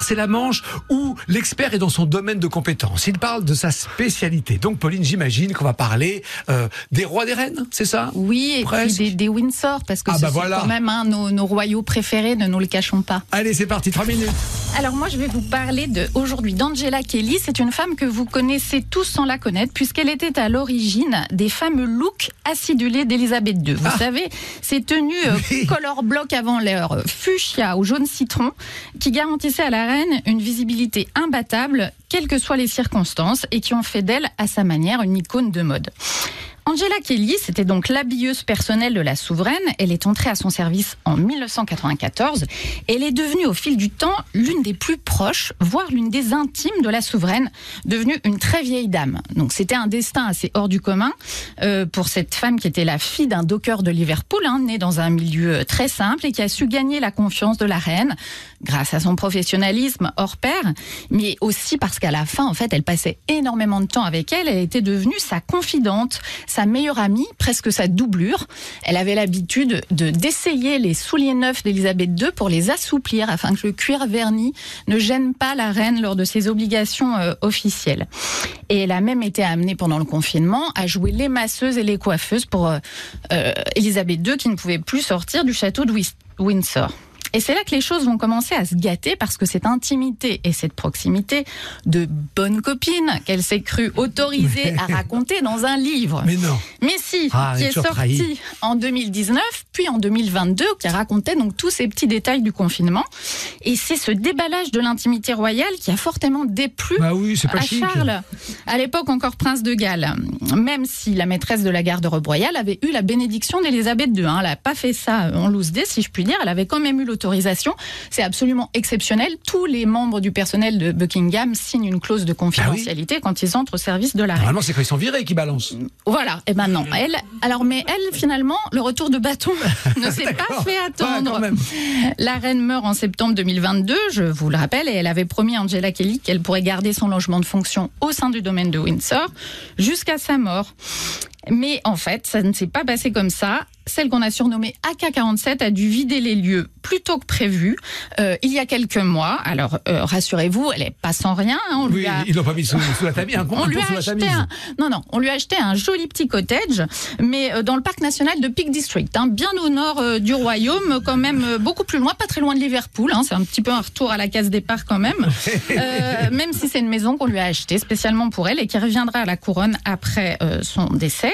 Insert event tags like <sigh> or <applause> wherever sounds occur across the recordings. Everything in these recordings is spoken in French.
C'est la manche où l'expert est dans son domaine de compétence. Il parle de sa spécialité. Donc, Pauline, j'imagine qu'on va parler euh, des rois des reines, c'est ça? Oui, et Presque. puis des, des Windsor, parce que Ah ce bah sont voilà. quand même hein, nos, nos royaux préférés, ne nous le cachons pas. Allez, c'est parti, trois minutes. Alors moi, je vais vous parler de aujourd'hui d'Angela Kelly. C'est une femme que vous connaissez tous sans la connaître, puisqu'elle était à l'origine des fameux looks acidulés d'Elisabeth II. Vous Ah. savez, ces tenues euh, Oui. color block avant l'heure, fuchsia ou jaune citron, qui garantissaient à la une visibilité imbattable, quelles que soient les circonstances, et qui ont fait d'elle, à sa manière, une icône de mode. Angela Kelly, c'était donc l'habilleuse personnelle de la souveraine. Elle est entrée à son service en 1994 et elle est devenue au fil du temps l'une des plus proches, voire l'une des intimes de la souveraine, devenue une très vieille dame. Donc c'était un destin assez hors du commun euh, pour cette femme qui était la fille d'un docker de Liverpool, hein, née dans un milieu très simple et qui a su gagner la confiance de la reine grâce à son professionnalisme hors pair, mais aussi parce qu'à la fin, en fait, elle passait énormément de temps avec elle. Elle était devenue sa confidente, sa meilleure amie, presque sa doublure. Elle avait l'habitude de d'essayer les souliers neufs d'Elisabeth II pour les assouplir afin que le cuir verni ne gêne pas la reine lors de ses obligations euh, officielles. Et elle a même été amenée pendant le confinement à jouer les masseuses et les coiffeuses pour euh, euh, Elisabeth II qui ne pouvait plus sortir du château de Windsor. Et c'est là que les choses vont commencer à se gâter parce que cette intimité et cette proximité de bonne copine qu'elle s'est crue autorisée à raconter dans un livre. Mais non. Mais si, Ah, qui est sorti en 2019, puis en 2022, qui racontait donc tous ces petits détails du confinement. Et c'est ce déballage de l'intimité royale qui a fortement déplu Bah oui, à chic. Charles, à l'époque encore prince de Galles. Même si la maîtresse de la garde-robe royale avait eu la bénédiction d'Élisabeth II. hein. Elle n'a pas fait ça en loose day, si je puis dire. Elle avait quand même eu l'autorisation. C'est absolument exceptionnel. Tous les membres du personnel de Buckingham signent une clause de confidentialité quand ils entrent au service de la reine. Normalement, c'est quand ils sont virés qui balancent. Voilà, et maintenant, elle, alors, mais elle, finalement, le retour de bâton <laughs> ne s'est pas fait attendre. La reine meurt en septembre 2022, je vous le rappelle, et elle avait promis à Angela Kelly qu'elle pourrait garder son logement de fonction au sein du domaine de Windsor jusqu'à sa mort. Mais en fait, ça ne s'est pas passé comme ça. Celle qu'on a surnommée AK-47 a dû vider les lieux plus tôt que prévu euh, il y a quelques mois. Alors, euh, rassurez-vous, elle est pas sans rien. hein. On lui a- ils l'ont pas mis sous, sous la tamise. <laughs> Un on lui a sous acheté un, non non, on lui a acheté un joli petit cottage, mais euh, dans le parc national de Peak District, hein, bien au nord euh, du royaume, quand même euh, beaucoup plus loin, pas très loin de Liverpool. hein, c'est un petit peu un retour à la case départ quand même, <laughs> Euh, même si c'est une maison qu'on lui a achetée spécialement pour elle et qui reviendra à la couronne après euh, son décès.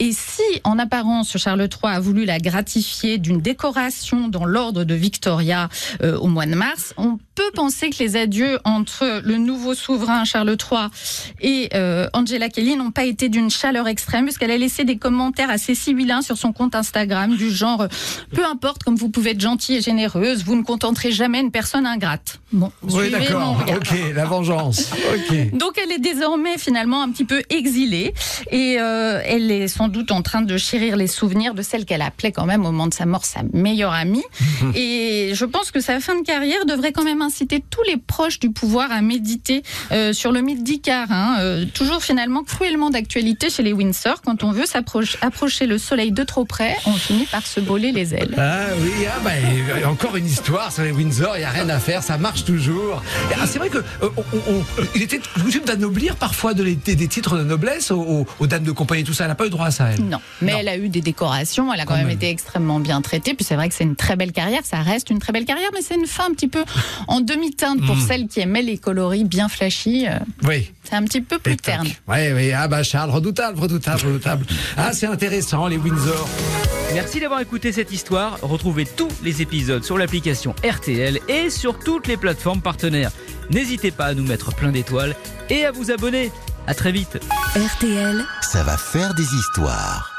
Et si en apparence Charles III a voulu la gratifier d'une décoration dans l'ordre de Victoria euh, au mois de mars, on peut penser que les adieux entre le nouveau souverain Charles III et euh, Angela Kelly n'ont pas été d'une chaleur extrême, puisqu'elle a laissé des commentaires assez sibyllins sur son compte Instagram, du genre euh, Peu importe, comme vous pouvez être gentille et généreuse, vous ne contenterez jamais une personne ingrate. Bon, Oui, d'accord. Ok, la vengeance. <laughs> Ok. Donc elle est désormais finalement un petit peu exilée et euh, elle est sans doute en train de chérir les souvenirs de celle qu'elle appelait quand même au moment de sa mort sa meilleure amie. et <laughs> je pense que sa fin de carrière devrait quand même inciter tous les proches du pouvoir à méditer euh, sur le mythe d'Icare. hein. Euh, toujours finalement cruellement d'actualité chez les Windsor. Quand on veut s'approcher approcher le soleil de trop près, on finit par se brûler les ailes. Ah oui, ah bah, encore une histoire sur les Windsor, il n'y a rien à faire, ça marche toujours. Et, ah, c'est vrai que euh, on- on- on- il était coutume d'anoblir parfois de les- des, des titres de noblesse aux, dames de compagnie, tout ça. Elle n'a pas eu droit à ça, elle. Non, mais Non. elle a eu des décorations, elle a quand, Quand même, même. été extrêmement bien traitée. Puis c'est vrai que c'est une très belle carrière, ça reste une très belle carrière, mais c'est une fin un petit peu en demi-teinte pour Mm. celles qui aimaient les coloris bien flashy. euh, Oui. C'est un petit peu plus terne. Oui, oui, ah bah Charles, redoutable, redoutable, redoutable. Ah, c'est intéressant, les Windsor. Merci d'avoir écouté cette histoire. Retrouvez tous les épisodes sur l'application RTL et sur toutes les plateformes partenaires. N'hésitez pas à nous mettre plein d'étoiles et à vous abonner. À très vite. RTL. Ça va faire des histoires.